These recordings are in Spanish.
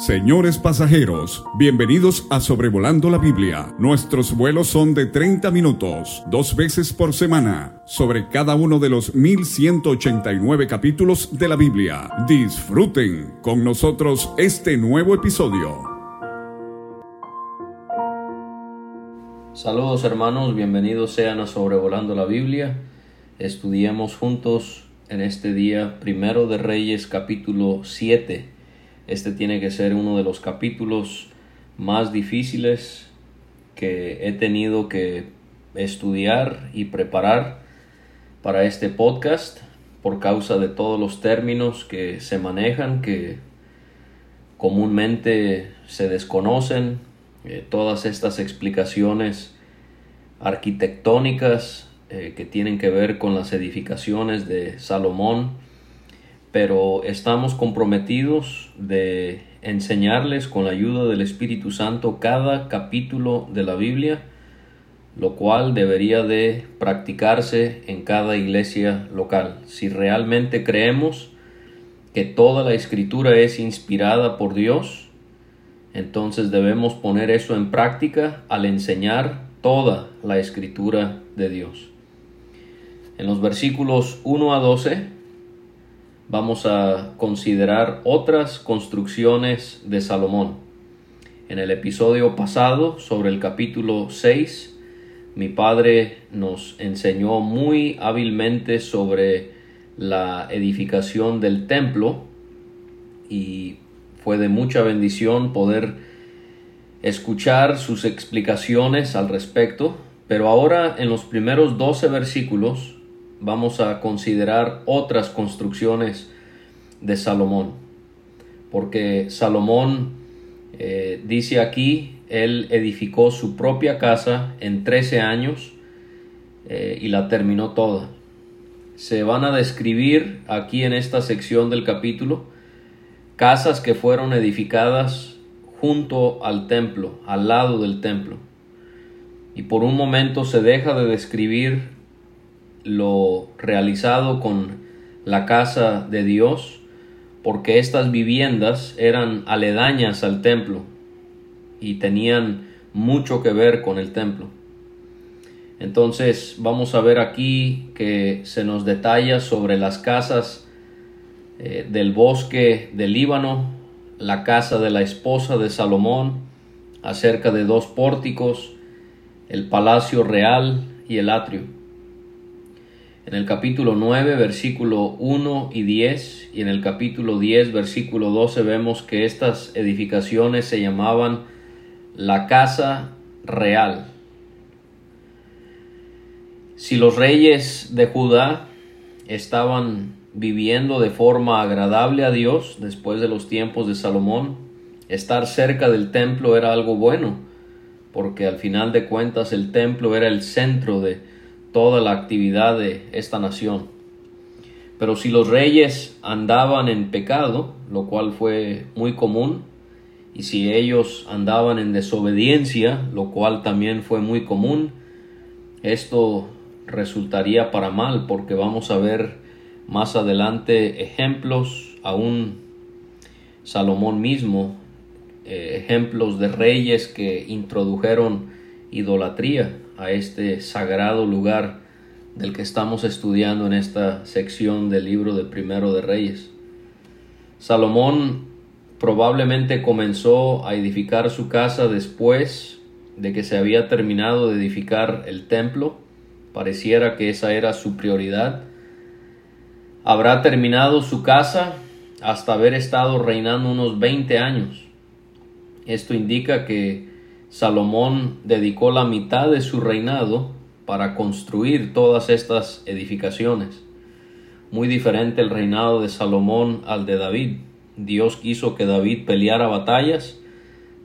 Señores pasajeros, bienvenidos a Sobrevolando la Biblia. Nuestros vuelos son de 30 minutos, dos veces por semana, sobre cada uno de los 1189 capítulos de la Biblia. Disfruten con nosotros este nuevo episodio. Saludos hermanos, bienvenidos sean a Sobrevolando la Biblia. Estudiemos juntos en este día primero de Reyes capítulo 7 este tiene que ser uno de los capítulos más difíciles que he tenido que estudiar y preparar para este podcast por causa de todos los términos que se manejan, que comúnmente se desconocen, eh, todas estas explicaciones arquitectónicas eh, que tienen que ver con las edificaciones de Salomón, pero estamos comprometidos de enseñarles con la ayuda del Espíritu Santo cada capítulo de la Biblia, lo cual debería de practicarse en cada iglesia local. Si realmente creemos que toda la escritura es inspirada por Dios, entonces debemos poner eso en práctica al enseñar toda la escritura de Dios. En los versículos 1 a 12 vamos a considerar otras construcciones de Salomón. En el episodio pasado, sobre el capítulo 6, mi padre nos enseñó muy hábilmente sobre la edificación del templo y fue de mucha bendición poder escuchar sus explicaciones al respecto, pero ahora en los primeros 12 versículos vamos a considerar otras construcciones de Salomón. Porque Salomón eh, dice aquí, él edificó su propia casa en 13 años eh, y la terminó toda. Se van a describir aquí en esta sección del capítulo casas que fueron edificadas junto al templo, al lado del templo. Y por un momento se deja de describir lo realizado con la casa de Dios, porque estas viviendas eran aledañas al templo y tenían mucho que ver con el templo. Entonces vamos a ver aquí que se nos detalla sobre las casas eh, del bosque del Líbano, la casa de la esposa de Salomón, acerca de dos pórticos, el palacio real y el atrio en el capítulo 9, versículo 1 y 10, y en el capítulo 10, versículo 12, vemos que estas edificaciones se llamaban la casa real. Si los reyes de Judá estaban viviendo de forma agradable a Dios después de los tiempos de Salomón, estar cerca del templo era algo bueno, porque al final de cuentas el templo era el centro de, toda la actividad de esta nación. Pero si los reyes andaban en pecado, lo cual fue muy común, y si ellos andaban en desobediencia, lo cual también fue muy común, esto resultaría para mal porque vamos a ver más adelante ejemplos, aún Salomón mismo, eh, ejemplos de reyes que introdujeron idolatría a este sagrado lugar del que estamos estudiando en esta sección del libro de Primero de Reyes. Salomón probablemente comenzó a edificar su casa después de que se había terminado de edificar el templo. Pareciera que esa era su prioridad. Habrá terminado su casa hasta haber estado reinando unos 20 años. Esto indica que Salomón dedicó la mitad de su reinado para construir todas estas edificaciones. Muy diferente el reinado de Salomón al de David. Dios quiso que David peleara batallas,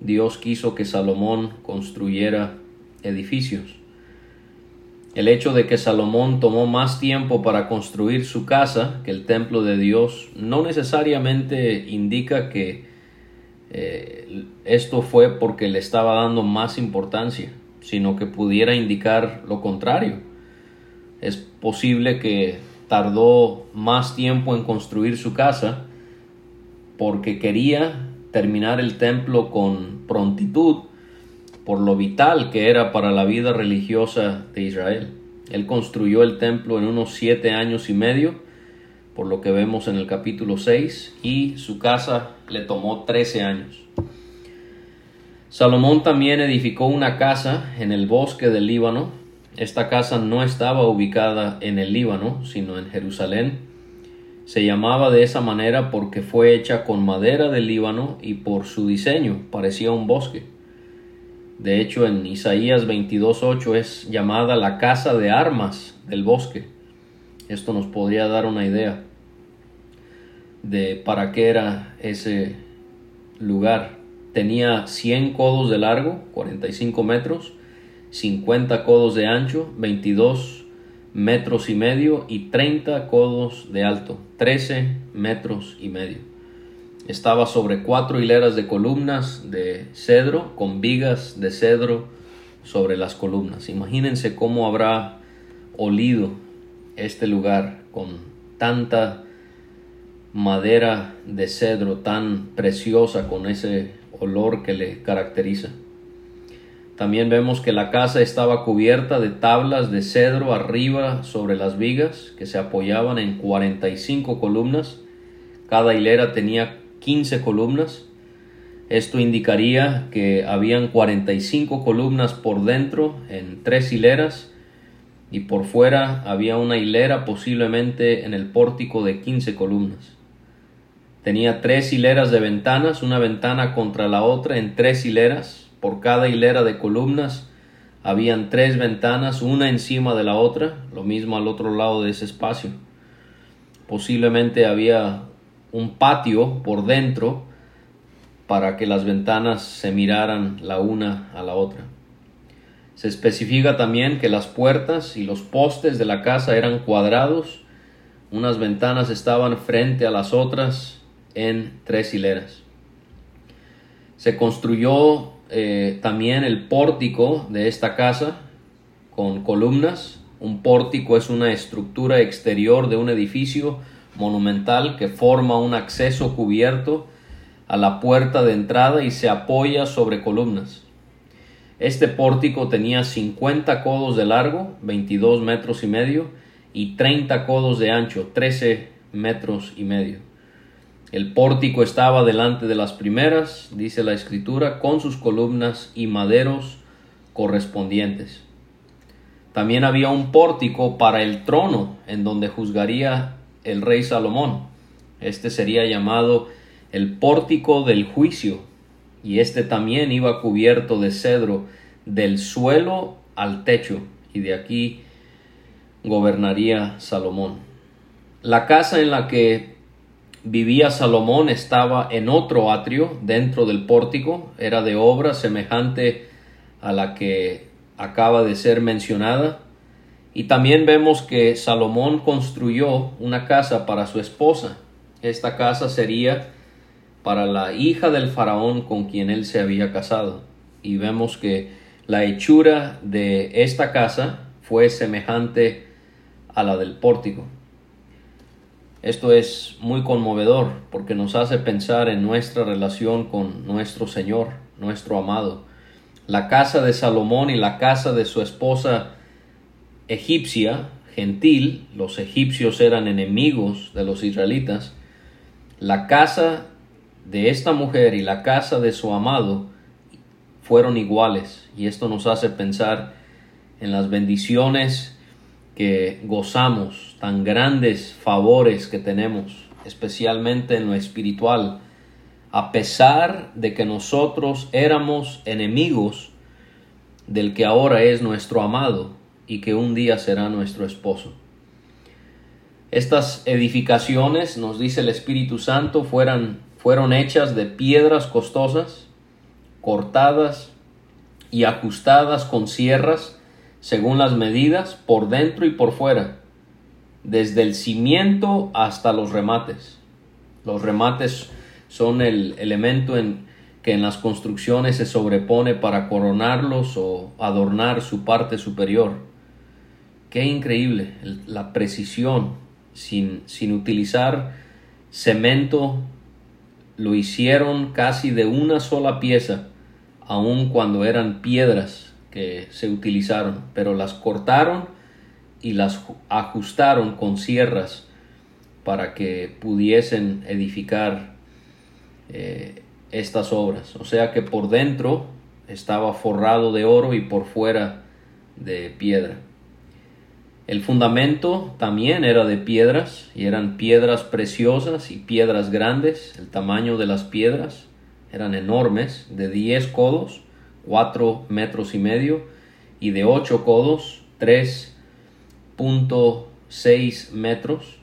Dios quiso que Salomón construyera edificios. El hecho de que Salomón tomó más tiempo para construir su casa que el templo de Dios no necesariamente indica que eh, esto fue porque le estaba dando más importancia, sino que pudiera indicar lo contrario. Es posible que tardó más tiempo en construir su casa porque quería terminar el templo con prontitud por lo vital que era para la vida religiosa de Israel. Él construyó el templo en unos siete años y medio, por lo que vemos en el capítulo 6, y su casa le tomó trece años. Salomón también edificó una casa en el bosque del Líbano. Esta casa no estaba ubicada en el Líbano, sino en Jerusalén. Se llamaba de esa manera porque fue hecha con madera del Líbano y por su diseño parecía un bosque. De hecho, en Isaías 22.8 es llamada la casa de armas del bosque. Esto nos podría dar una idea de para qué era ese lugar. Tenía 100 codos de largo, 45 metros, 50 codos de ancho, 22 metros y medio y 30 codos de alto, 13 metros y medio. Estaba sobre cuatro hileras de columnas de cedro con vigas de cedro sobre las columnas. Imagínense cómo habrá olido este lugar con tanta madera de cedro tan preciosa con ese olor que le caracteriza. También vemos que la casa estaba cubierta de tablas de cedro arriba sobre las vigas que se apoyaban en 45 columnas. Cada hilera tenía 15 columnas. Esto indicaría que habían 45 columnas por dentro en tres hileras y por fuera había una hilera posiblemente en el pórtico de 15 columnas. Tenía tres hileras de ventanas, una ventana contra la otra en tres hileras. Por cada hilera de columnas habían tres ventanas, una encima de la otra, lo mismo al otro lado de ese espacio. Posiblemente había un patio por dentro para que las ventanas se miraran la una a la otra. Se especifica también que las puertas y los postes de la casa eran cuadrados, unas ventanas estaban frente a las otras en tres hileras. Se construyó eh, también el pórtico de esta casa con columnas. Un pórtico es una estructura exterior de un edificio monumental que forma un acceso cubierto a la puerta de entrada y se apoya sobre columnas. Este pórtico tenía 50 codos de largo, 22 metros y medio, y 30 codos de ancho, 13 metros y medio. El pórtico estaba delante de las primeras, dice la escritura, con sus columnas y maderos correspondientes. También había un pórtico para el trono en donde juzgaría el rey Salomón. Este sería llamado el pórtico del juicio, y este también iba cubierto de cedro del suelo al techo, y de aquí gobernaría Salomón. La casa en la que vivía Salomón estaba en otro atrio dentro del pórtico, era de obra semejante a la que acaba de ser mencionada, y también vemos que Salomón construyó una casa para su esposa. Esta casa sería para la hija del faraón con quien él se había casado. Y vemos que la hechura de esta casa fue semejante a la del pórtico. Esto es muy conmovedor porque nos hace pensar en nuestra relación con nuestro Señor, nuestro amado. La casa de Salomón y la casa de su esposa egipcia, gentil, los egipcios eran enemigos de los israelitas, la casa de esta mujer y la casa de su amado fueron iguales y esto nos hace pensar en las bendiciones que gozamos, tan grandes favores que tenemos, especialmente en lo espiritual, a pesar de que nosotros éramos enemigos del que ahora es nuestro amado, y que un día será nuestro esposo. Estas edificaciones, nos dice el Espíritu Santo, fueran, fueron hechas de piedras costosas, cortadas y ajustadas con sierras según las medidas, por dentro y por fuera, desde el cimiento hasta los remates. Los remates son el elemento en que en las construcciones se sobrepone para coronarlos o adornar su parte superior. Qué increíble la precisión sin, sin utilizar cemento lo hicieron casi de una sola pieza, aun cuando eran piedras que se utilizaron, pero las cortaron y las ajustaron con sierras para que pudiesen edificar eh, estas obras. O sea que por dentro estaba forrado de oro y por fuera de piedra. El fundamento también era de piedras, y eran piedras preciosas y piedras grandes. El tamaño de las piedras eran enormes, de 10 codos, 4 metros y medio, y de 8 codos, 3.6 metros.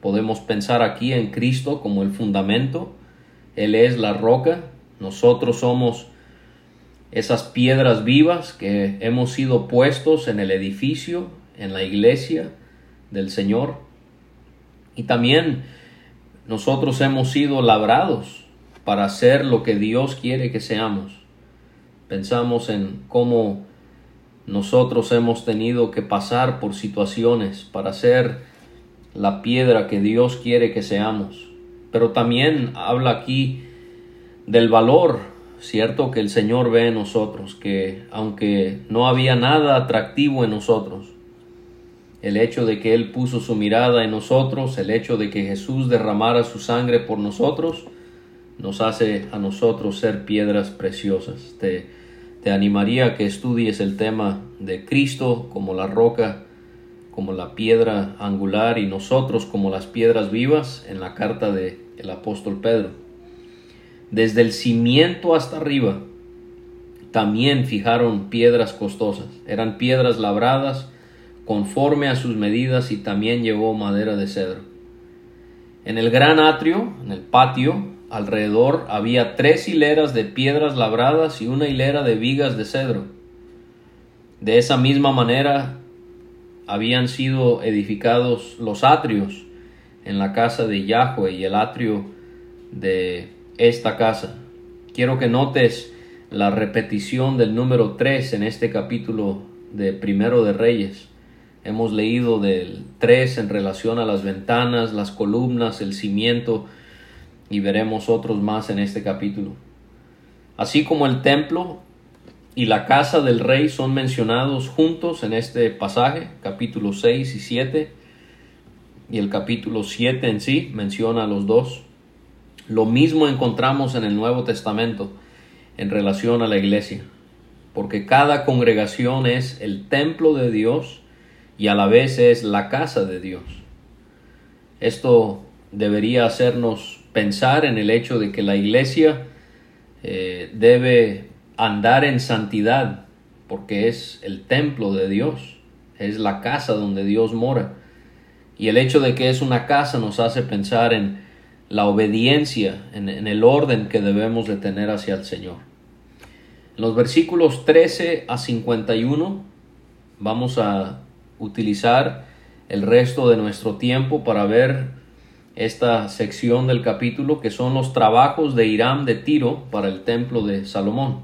Podemos pensar aquí en Cristo como el fundamento. Él es la roca. Nosotros somos esas piedras vivas que hemos sido puestos en el edificio en la iglesia del Señor. Y también nosotros hemos sido labrados para ser lo que Dios quiere que seamos. Pensamos en cómo nosotros hemos tenido que pasar por situaciones para ser la piedra que Dios quiere que seamos. Pero también habla aquí del valor, cierto, que el Señor ve en nosotros, que aunque no había nada atractivo en nosotros, el hecho de que Él puso su mirada en nosotros, el hecho de que Jesús derramara su sangre por nosotros, nos hace a nosotros ser piedras preciosas. Te, te animaría a que estudies el tema de Cristo como la roca, como la piedra angular y nosotros como las piedras vivas en la carta del el apóstol Pedro. Desde el cimiento hasta arriba también fijaron piedras costosas, eran piedras labradas, conforme a sus medidas y también llevó madera de cedro. En el gran atrio, en el patio, alrededor había tres hileras de piedras labradas y una hilera de vigas de cedro. De esa misma manera habían sido edificados los atrios en la casa de Yahweh y el atrio de esta casa. Quiero que notes la repetición del número 3 en este capítulo de Primero de Reyes. Hemos leído del 3 en relación a las ventanas, las columnas, el cimiento y veremos otros más en este capítulo. Así como el templo y la casa del rey son mencionados juntos en este pasaje, capítulo 6 y 7, y el capítulo 7 en sí menciona a los dos. Lo mismo encontramos en el Nuevo Testamento en relación a la iglesia, porque cada congregación es el templo de Dios y a la vez es la casa de Dios. Esto debería hacernos pensar en el hecho de que la iglesia eh, debe andar en santidad porque es el templo de Dios, es la casa donde Dios mora. Y el hecho de que es una casa nos hace pensar en la obediencia, en, en el orden que debemos de tener hacia el Señor. En los versículos 13 a 51 vamos a utilizar el resto de nuestro tiempo para ver esta sección del capítulo que son los trabajos de Irán de Tiro para el templo de Salomón.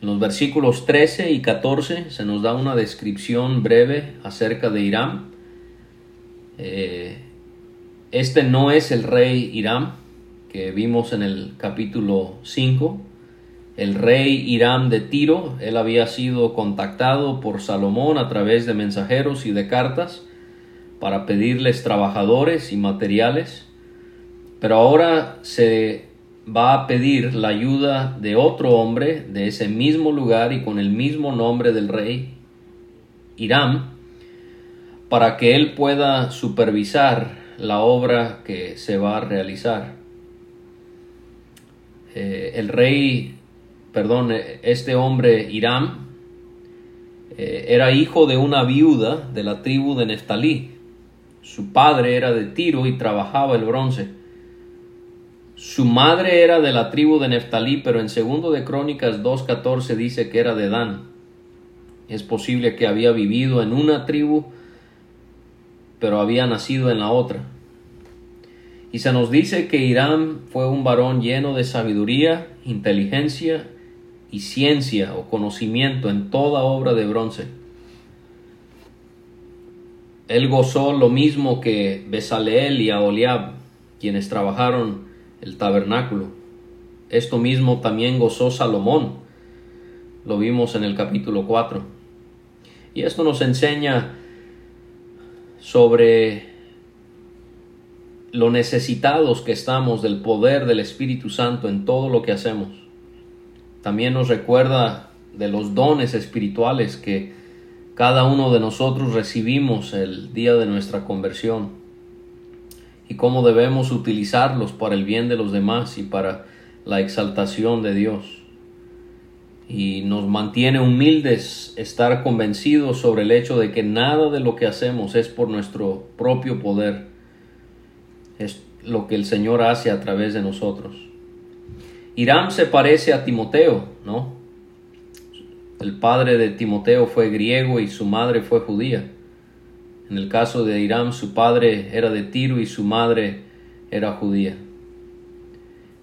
En los versículos 13 y 14 se nos da una descripción breve acerca de Irán. Eh, este no es el rey Irán que vimos en el capítulo 5, el rey Irán de Tiro, él había sido contactado por Salomón a través de mensajeros y de cartas para pedirles trabajadores y materiales, pero ahora se va a pedir la ayuda de otro hombre de ese mismo lugar y con el mismo nombre del rey, Irán, para que él pueda supervisar la obra que se va a realizar. Eh, el rey perdón, eh, este hombre Irán eh, era hijo de una viuda de la tribu de Neftalí. Su padre era de Tiro y trabajaba el bronce. Su madre era de la tribu de Neftalí, pero en segundo de Crónicas 2.14 dice que era de Dan. Es posible que había vivido en una tribu, pero había nacido en la otra. Y se nos dice que Irán fue un varón lleno de sabiduría, inteligencia y ciencia o conocimiento en toda obra de bronce. Él gozó lo mismo que Besaleel y Aholiab, quienes trabajaron el tabernáculo. Esto mismo también gozó Salomón. Lo vimos en el capítulo 4. Y esto nos enseña sobre lo necesitados que estamos del poder del Espíritu Santo en todo lo que hacemos. También nos recuerda de los dones espirituales que cada uno de nosotros recibimos el día de nuestra conversión y cómo debemos utilizarlos para el bien de los demás y para la exaltación de Dios. Y nos mantiene humildes estar convencidos sobre el hecho de que nada de lo que hacemos es por nuestro propio poder, es lo que el Señor hace a través de nosotros. Irán se parece a Timoteo, ¿no? El padre de Timoteo fue griego y su madre fue judía. En el caso de Irán, su padre era de Tiro y su madre era judía.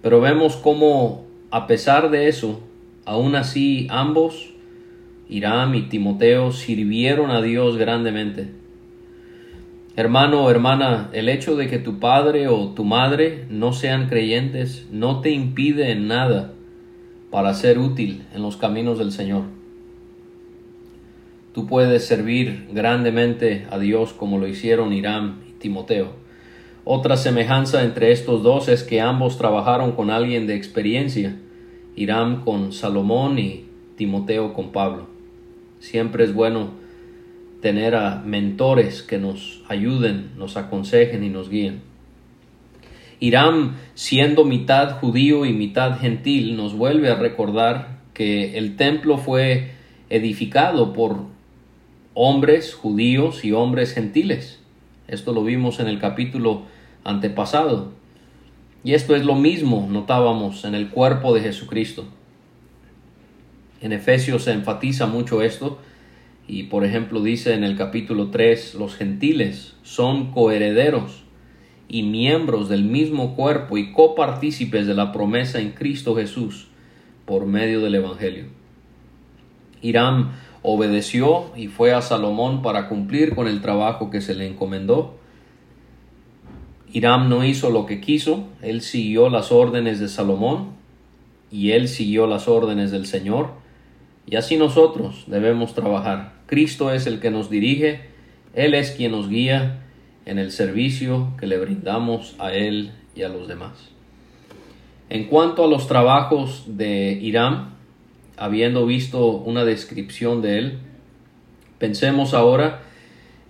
Pero vemos cómo, a pesar de eso, aún así ambos, Irán y Timoteo, sirvieron a Dios grandemente. Hermano o hermana, el hecho de que tu padre o tu madre no sean creyentes no te impide en nada para ser útil en los caminos del Señor. Tú puedes servir grandemente a Dios como lo hicieron Irán y Timoteo. Otra semejanza entre estos dos es que ambos trabajaron con alguien de experiencia, Irán con Salomón y Timoteo con Pablo. Siempre es bueno tener a mentores que nos ayuden, nos aconsejen y nos guíen. Irán, siendo mitad judío y mitad gentil, nos vuelve a recordar que el templo fue edificado por hombres judíos y hombres gentiles. Esto lo vimos en el capítulo antepasado. Y esto es lo mismo, notábamos, en el cuerpo de Jesucristo. En Efesios se enfatiza mucho esto, y por ejemplo dice en el capítulo 3, los gentiles son coherederos y miembros del mismo cuerpo y copartícipes de la promesa en Cristo Jesús por medio del Evangelio. Irán obedeció y fue a Salomón para cumplir con el trabajo que se le encomendó. Irán no hizo lo que quiso, él siguió las órdenes de Salomón y él siguió las órdenes del Señor. Y así nosotros debemos trabajar. Cristo es el que nos dirige, Él es quien nos guía en el servicio que le brindamos a Él y a los demás. En cuanto a los trabajos de Irán, habiendo visto una descripción de él, pensemos ahora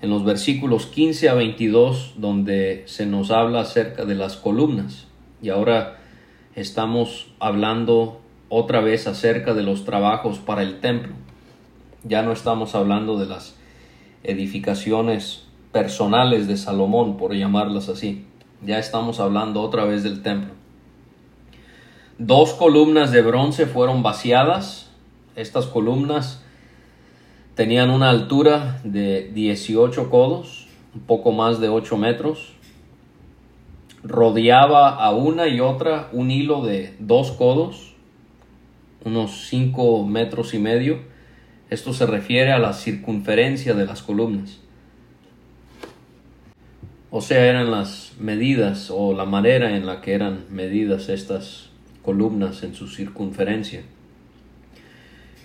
en los versículos 15 a 22 donde se nos habla acerca de las columnas. Y ahora estamos hablando otra vez acerca de los trabajos para el templo. Ya no estamos hablando de las edificaciones personales de Salomón, por llamarlas así. Ya estamos hablando otra vez del templo. Dos columnas de bronce fueron vaciadas. Estas columnas tenían una altura de 18 codos, un poco más de 8 metros. Rodeaba a una y otra un hilo de dos codos, unos 5 metros y medio esto se refiere a la circunferencia de las columnas. O sea, eran las medidas o la manera en la que eran medidas estas columnas en su circunferencia.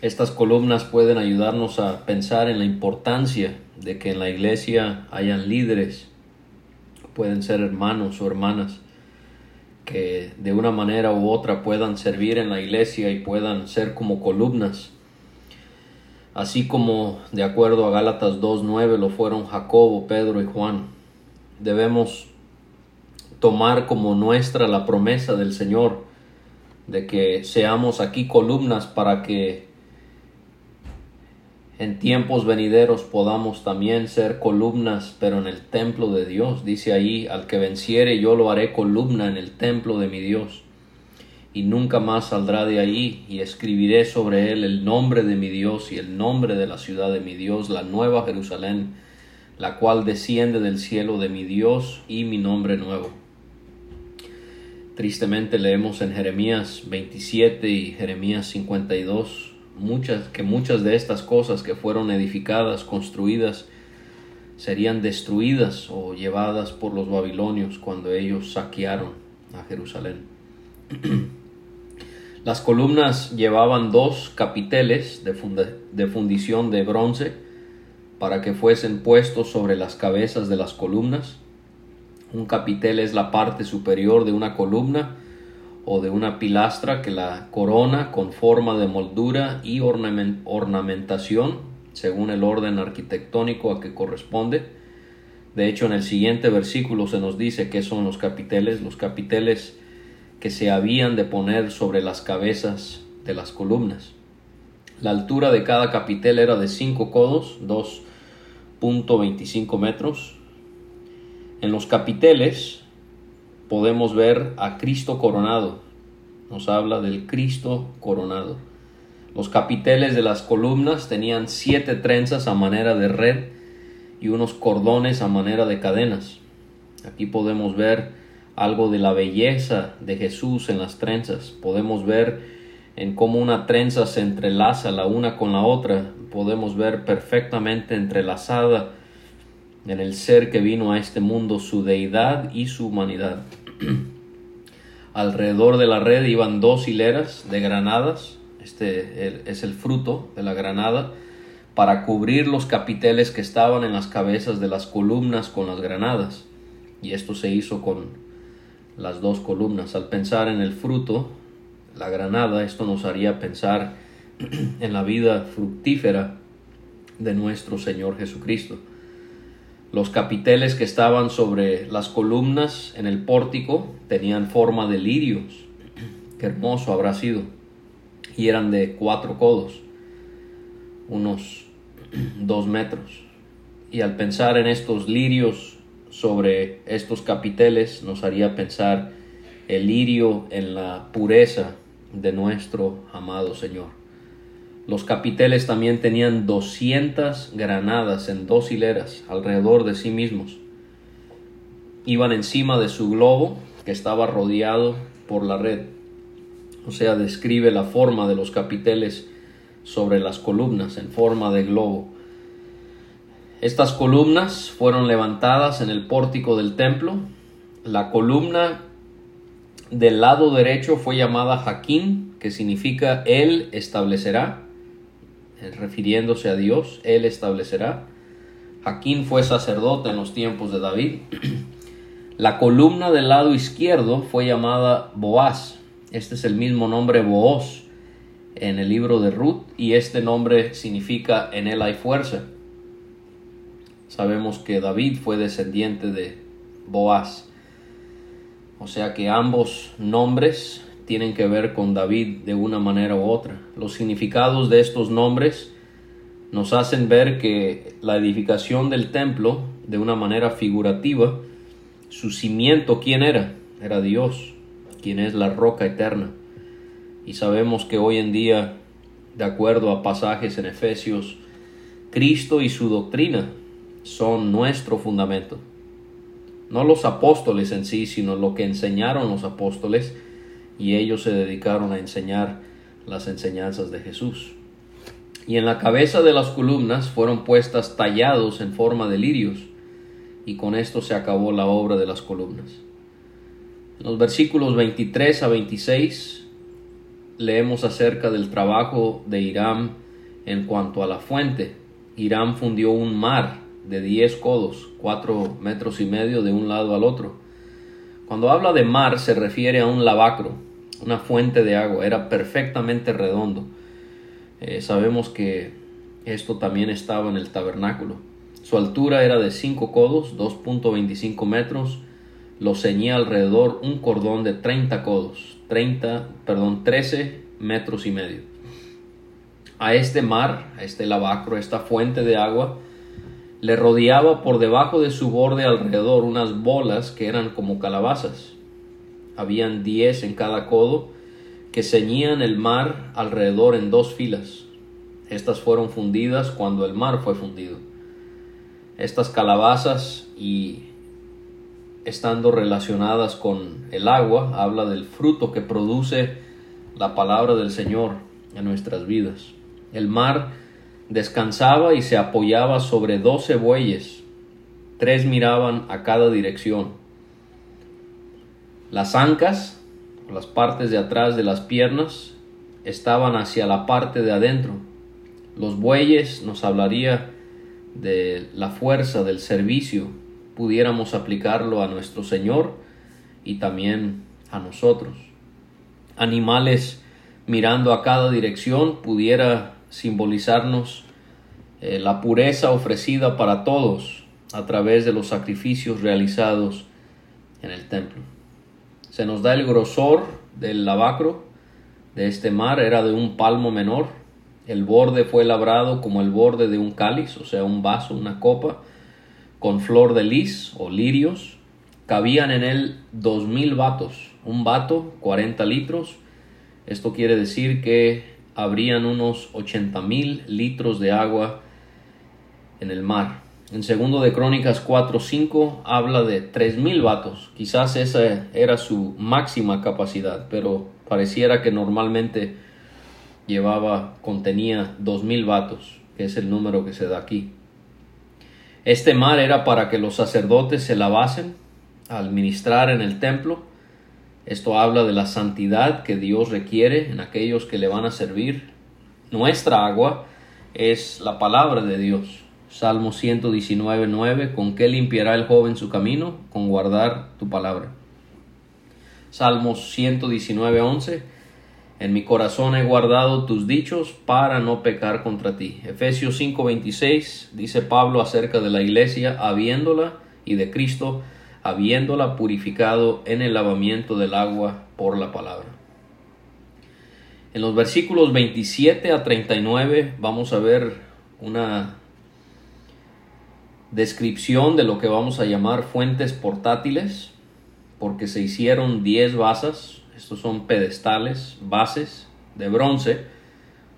Estas columnas pueden ayudarnos a pensar en la importancia de que en la iglesia hayan líderes, pueden ser hermanos o hermanas, que de una manera u otra puedan servir en la iglesia y puedan ser como columnas así como de acuerdo a Gálatas 2.9 lo fueron Jacobo, Pedro y Juan. Debemos tomar como nuestra la promesa del Señor de que seamos aquí columnas para que en tiempos venideros podamos también ser columnas, pero en el templo de Dios. Dice ahí, al que venciere yo lo haré columna en el templo de mi Dios y nunca más saldrá de ahí, y escribiré sobre él el nombre de mi Dios y el nombre de la ciudad de mi Dios, la nueva Jerusalén, la cual desciende del cielo de mi Dios y mi nombre nuevo. Tristemente leemos en Jeremías 27 y Jeremías 52 muchas, que muchas de estas cosas que fueron edificadas, construidas, serían destruidas o llevadas por los babilonios cuando ellos saquearon a Jerusalén. Las columnas llevaban dos capiteles de, fundición de bronce para que fuesen puestos sobre las cabezas de las columnas. Un capitel es la parte superior de una columna o de una pilastra que la corona con forma de moldura y ornamentación según el orden arquitectónico a que corresponde. De hecho, en el siguiente versículo se nos dice qué son los capiteles. Los capiteles que se habían de poner sobre las cabezas de las columnas. La altura de cada capitel era de 5 codos, 2.25 metros. En los capiteles podemos ver a Cristo coronado. Nos habla del Cristo coronado. Los capiteles de las columnas tenían siete trenzas a manera de red y unos cordones a manera de cadenas. Aquí podemos ver algo de la belleza de Jesús en las trenzas. Podemos ver en cómo una trenza se entrelaza la una con la otra. Podemos ver perfectamente entrelazada en el ser que vino a este mundo su deidad y su humanidad. Alrededor de la red iban dos hileras de granadas, este es el fruto de la granada, para cubrir los capiteles que estaban en las cabezas de las columnas con las granadas. Y esto se hizo con las dos columnas. Al pensar en el fruto, la granada, esto nos haría pensar en la vida fructífera de nuestro Señor Jesucristo. Los capiteles que estaban sobre las columnas en el pórtico tenían forma de lirios. Qué hermoso habrá sido. Y eran de cuatro codos, unos dos metros. Y al pensar en estos lirios sobre estos capiteles nos haría pensar el lirio en la pureza de nuestro amado Señor. Los capiteles también tenían 200 granadas en dos hileras alrededor de sí mismos. Iban encima de su globo que estaba rodeado por la red. O sea, describe la forma de los capiteles sobre las columnas en forma de globo. Estas columnas fueron levantadas en el pórtico del templo. La columna del lado derecho fue llamada Jaquín, que significa Él establecerá. Eh, refiriéndose a Dios, él establecerá. Jaquín fue sacerdote en los tiempos de David. La columna del lado izquierdo fue llamada Boaz. Este es el mismo nombre Booz en el libro de Ruth y este nombre significa en él hay fuerza. Sabemos que David fue descendiente de Boaz. O sea que ambos nombres tienen que ver con David de una manera u otra. Los significados de estos nombres nos hacen ver que la edificación del templo, de una manera figurativa, su cimiento, ¿quién era? Era Dios, quien es la roca eterna. Y sabemos que hoy en día, de acuerdo a pasajes en Efesios, Cristo y su doctrina son nuestro fundamento. No los apóstoles en sí, sino lo que enseñaron los apóstoles y ellos se dedicaron a enseñar las enseñanzas de Jesús. Y en la cabeza de las columnas fueron puestas tallados en forma de lirios, y con esto se acabó la obra de las columnas. En los versículos 23 a 26 leemos acerca del trabajo de Irán en cuanto a la fuente. Irán fundió un mar de 10 codos, 4 metros y medio de un lado al otro. Cuando habla de mar se refiere a un lavacro, una fuente de agua, era perfectamente redondo. Eh, sabemos que esto también estaba en el tabernáculo. Su altura era de 5 codos, 2.25 metros. Lo ceñía alrededor un cordón de 30 codos, 30, perdón, 13 metros y medio. A este mar, a este lavacro, esta fuente de agua, le rodeaba por debajo de su borde alrededor unas bolas que eran como calabazas habían diez en cada codo, que ceñían el mar alrededor en dos filas. Estas fueron fundidas cuando el mar fue fundido. Estas calabazas y estando relacionadas con el agua, habla del fruto que produce la palabra del Señor en nuestras vidas. El mar descansaba y se apoyaba sobre doce bueyes, tres miraban a cada dirección las ancas las partes de atrás de las piernas, estaban hacia la parte de adentro. Los bueyes nos hablaría de la fuerza del servicio, pudiéramos aplicarlo a nuestro Señor y también a nosotros. Animales mirando a cada dirección pudiera simbolizarnos eh, la pureza ofrecida para todos a través de los sacrificios realizados en el templo. Se nos da el grosor del lavacro de este mar, era de un palmo menor. El borde fue labrado como el borde de un cáliz, o sea, un vaso, una copa, con flor de lis o lirios. Cabían en él dos mil vatos, un vato, 40 litros. Esto quiere decir que habrían unos 80 mil litros de agua en el mar. En segundo de Crónicas 4.5 habla de 3.000 vatos. Quizás esa era su máxima capacidad, pero pareciera que normalmente llevaba, contenía 2.000 vatos, que es el número que se da aquí. Este mar era para que los sacerdotes se lavasen al ministrar en el templo. Esto habla de la santidad que Dios requiere en aquellos que le van a servir. Nuestra agua es la palabra de Dios Salmo 119, 9, ¿con qué limpiará el joven su camino? Con guardar tu palabra. Salmo 119, 11, en mi corazón he guardado tus dichos para no pecar contra ti. Efesios 5, 26, dice Pablo acerca de la iglesia, habiéndola y de Cristo, habiéndola purificado en el lavamiento del agua por la palabra. En los versículos 27 a 39 vamos a ver una descripción de lo que vamos a llamar fuentes portátiles, porque se hicieron 10 basas, estos son pedestales, bases de bronce.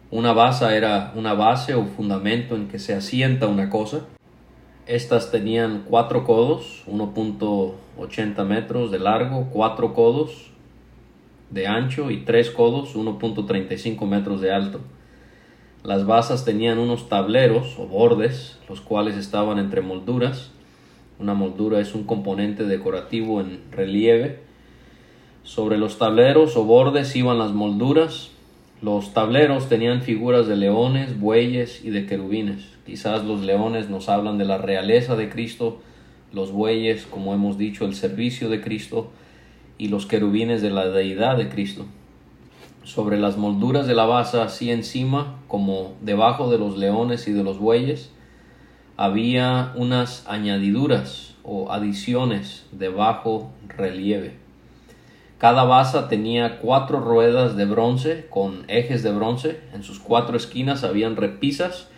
Una base era una base o fundamento en que se asienta una cosa. Estas tenían cuatro codos, 1.80 metros de largo, cuatro codos de ancho y tres codos, 1.35 metros de alto. Las basas tenían unos tableros o bordes, los cuales estaban entre molduras. Una moldura es un componente decorativo en relieve. Sobre los tableros o bordes iban las molduras. Los tableros tenían figuras de leones, bueyes y de querubines. Quizás los leones nos hablan de la realeza de Cristo, los bueyes, como hemos dicho, el servicio de Cristo y los querubines de la deidad de Cristo sobre las molduras de la base, así encima como debajo de los leones y de los bueyes, había unas añadiduras o adiciones de bajo relieve. Cada base tenía cuatro ruedas de bronce con ejes de bronce. En sus cuatro esquinas habían repisas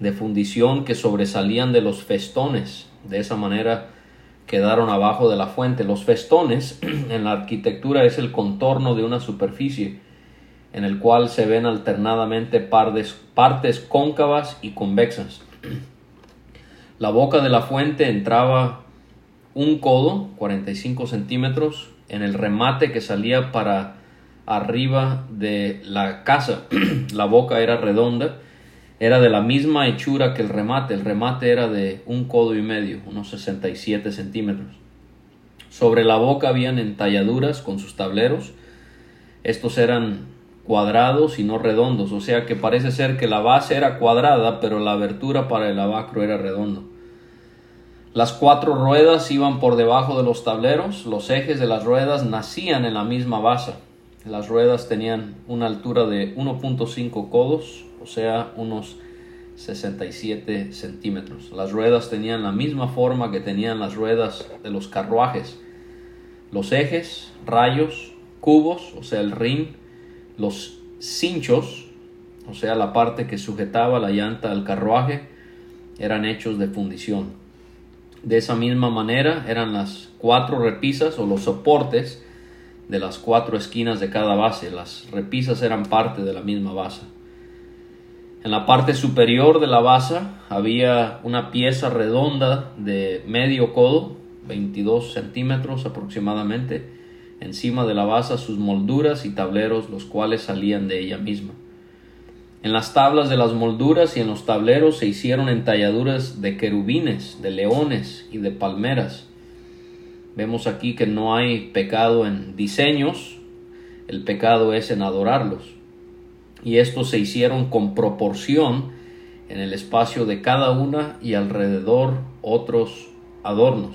de fundición que sobresalían de los festones. De esa manera quedaron abajo de la fuente. Los festones en la arquitectura es el contorno de una superficie en el cual se ven alternadamente partes cóncavas y convexas. La boca de la fuente entraba un codo, 45 centímetros, en el remate que salía para arriba de la casa. la boca era redonda, era de la misma hechura que el remate. El remate era de un codo y medio, unos 67 centímetros. Sobre la boca habían entalladuras con sus tableros. Estos eran cuadrados y no redondos, o sea que parece ser que la base era cuadrada, pero la abertura para el abacro era redondo. Las cuatro ruedas iban por debajo de los tableros, los ejes de las ruedas nacían en la misma base. Las ruedas tenían una altura de 1.5 codos, o sea, unos 67 centímetros. Las ruedas tenían la misma forma que tenían las ruedas de los carruajes. Los ejes, rayos, cubos, o sea, el ring, los cinchos, o sea, la parte que sujetaba la llanta al carruaje, eran hechos de fundición. De esa misma manera eran las cuatro repisas o los soportes de las cuatro esquinas de cada base. Las repisas eran parte de la misma base. En la parte superior de la base había una pieza redonda de medio codo, 22 centímetros aproximadamente, encima de la base sus molduras y tableros, los cuales salían de ella misma. En las tablas de las molduras y en los tableros se hicieron entalladuras de querubines, de leones y de palmeras. Vemos aquí que no hay pecado en diseños, el pecado es en adorarlos. Y estos se hicieron con proporción en el espacio de cada una y alrededor otros adornos.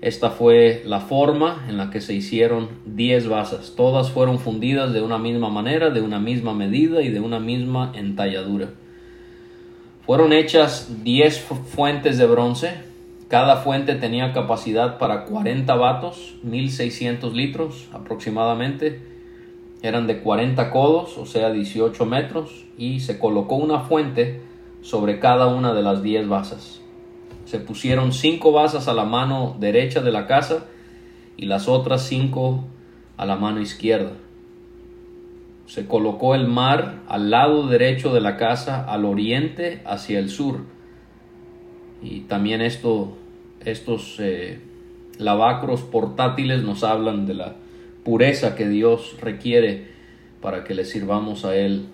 Esta fue la forma en la que se hicieron diez basas. Todas fueron fundidas de una misma manera, de una misma medida y de una misma entalladura. Fueron hechas diez fuentes de bronce. Cada fuente tenía capacidad para 40 vatos, 1600 litros aproximadamente. Eran de 40 codos, o sea 18 metros, y se colocó una fuente sobre cada una de las diez basas. Se pusieron cinco basas a la mano derecha de la casa y las otras cinco a la mano izquierda. Se colocó el mar al lado derecho de la casa, al oriente hacia el sur. Y también esto, estos eh, lavacros portátiles nos hablan de la pureza que Dios requiere para que le sirvamos a Él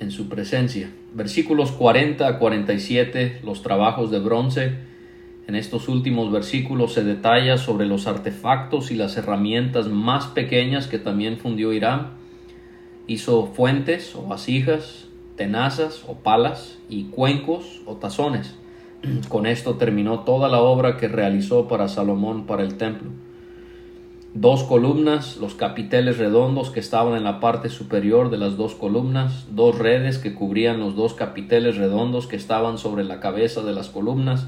en su presencia. Versículos 40 a 47, los trabajos de bronce. En estos últimos versículos se detalla sobre los artefactos y las herramientas más pequeñas que también fundió Irán. Hizo fuentes o vasijas, tenazas o palas y cuencos o tazones. Con esto terminó toda la obra que realizó para Salomón para el templo dos columnas, los capiteles redondos que estaban en la parte superior de las dos columnas, dos redes que cubrían los dos capiteles redondos que estaban sobre la cabeza de las columnas,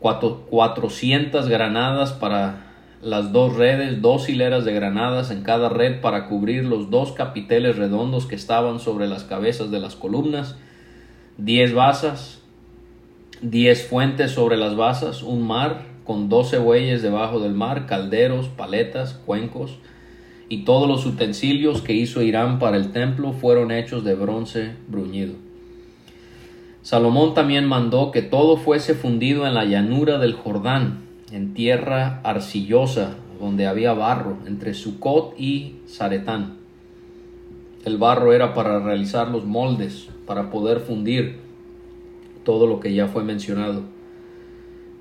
cuatrocientas granadas para las dos redes, dos hileras de granadas en cada red para cubrir los dos capiteles redondos que estaban sobre las cabezas de las columnas, diez basas, diez fuentes sobre las basas, un mar, con doce bueyes debajo del mar, calderos, paletas, cuencos, y todos los utensilios que hizo Irán para el templo fueron hechos de bronce bruñido. Salomón también mandó que todo fuese fundido en la llanura del Jordán, en tierra arcillosa, donde había barro, entre Sucot y Zaretán. El barro era para realizar los moldes, para poder fundir todo lo que ya fue mencionado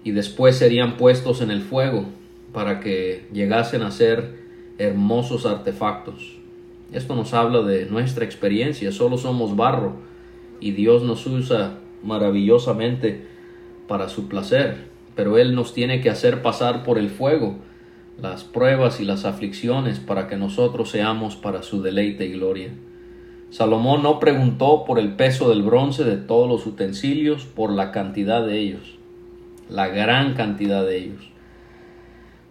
y después serían puestos en el fuego para que llegasen a ser hermosos artefactos. Esto nos habla de nuestra experiencia, solo somos barro y Dios nos usa maravillosamente para su placer, pero Él nos tiene que hacer pasar por el fuego, las pruebas y las aflicciones para que nosotros seamos para su deleite y gloria. Salomón no preguntó por el peso del bronce de todos los utensilios, por la cantidad de ellos la gran cantidad de ellos.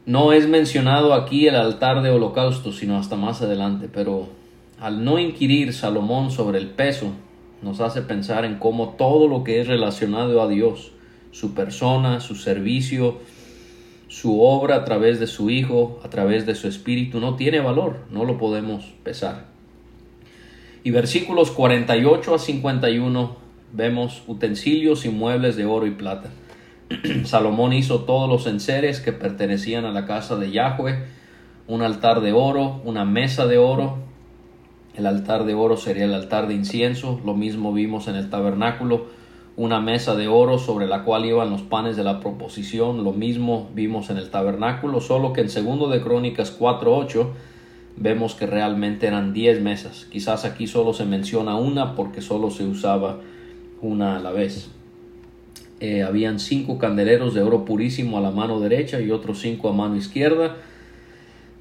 No es mencionado aquí el altar de holocausto, sino hasta más adelante, pero al no inquirir Salomón sobre el peso, nos hace pensar en cómo todo lo que es relacionado a Dios, su persona, su servicio, su obra a través de su Hijo, a través de su Espíritu, no tiene valor, no lo podemos pesar. Y versículos 48 a 51 vemos utensilios y muebles de oro y plata. Salomón hizo todos los enseres que pertenecían a la casa de Yahweh, un altar de oro, una mesa de oro. El altar de oro sería el altar de incienso, lo mismo vimos en el tabernáculo, una mesa de oro sobre la cual iban los panes de la proposición, lo mismo vimos en el tabernáculo, solo que en segundo de Crónicas 4:8 vemos que realmente eran 10 mesas. Quizás aquí solo se menciona una porque solo se usaba una a la vez. Eh, habían cinco candeleros de oro purísimo a la mano derecha y otros cinco a mano izquierda.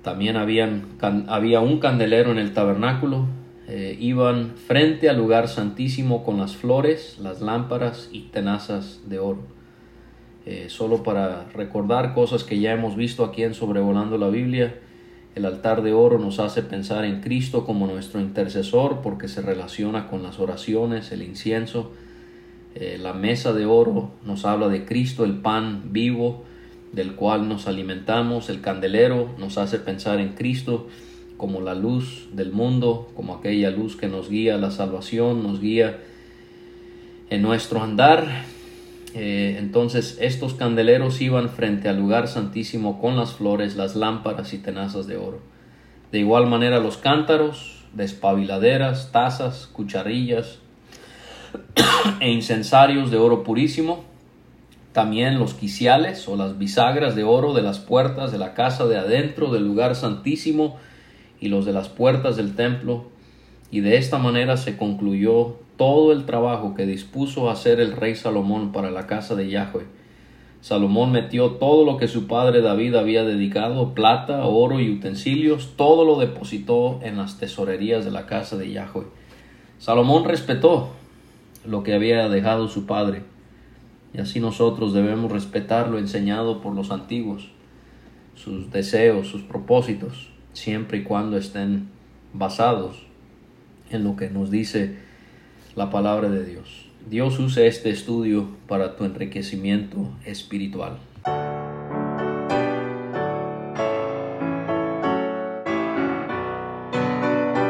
También habían, había un candelero en el tabernáculo. Eh, iban frente al lugar santísimo con las flores, las lámparas y tenazas de oro. Eh, solo para recordar cosas que ya hemos visto aquí en Sobrevolando la Biblia, el altar de oro nos hace pensar en Cristo como nuestro intercesor porque se relaciona con las oraciones, el incienso, eh, la mesa de oro nos habla de Cristo, el pan vivo del cual nos alimentamos. El candelero nos hace pensar en Cristo como la luz del mundo, como aquella luz que nos guía a la salvación, nos guía en nuestro andar. Eh, entonces estos candeleros iban frente al lugar santísimo con las flores, las lámparas y tenazas de oro. De igual manera los cántaros, despabiladeras, tazas, cucharillas, e incensarios de oro purísimo, también los quiciales o las bisagras de oro de las puertas de la casa de adentro del lugar santísimo y los de las puertas del templo, y de esta manera se concluyó todo el trabajo que dispuso hacer el rey Salomón para la casa de Yahweh. Salomón metió todo lo que su padre David había dedicado, plata, oro y utensilios, todo lo depositó en las tesorerías de la casa de Yahweh. Salomón respetó lo que había dejado su padre, y así nosotros debemos respetar lo enseñado por los antiguos, sus deseos, sus propósitos, siempre y cuando estén basados en lo que nos dice la palabra de Dios. Dios use este estudio para tu enriquecimiento espiritual.